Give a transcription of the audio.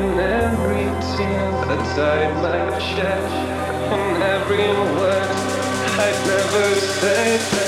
And every tear that I might shed, and every word I'd never say.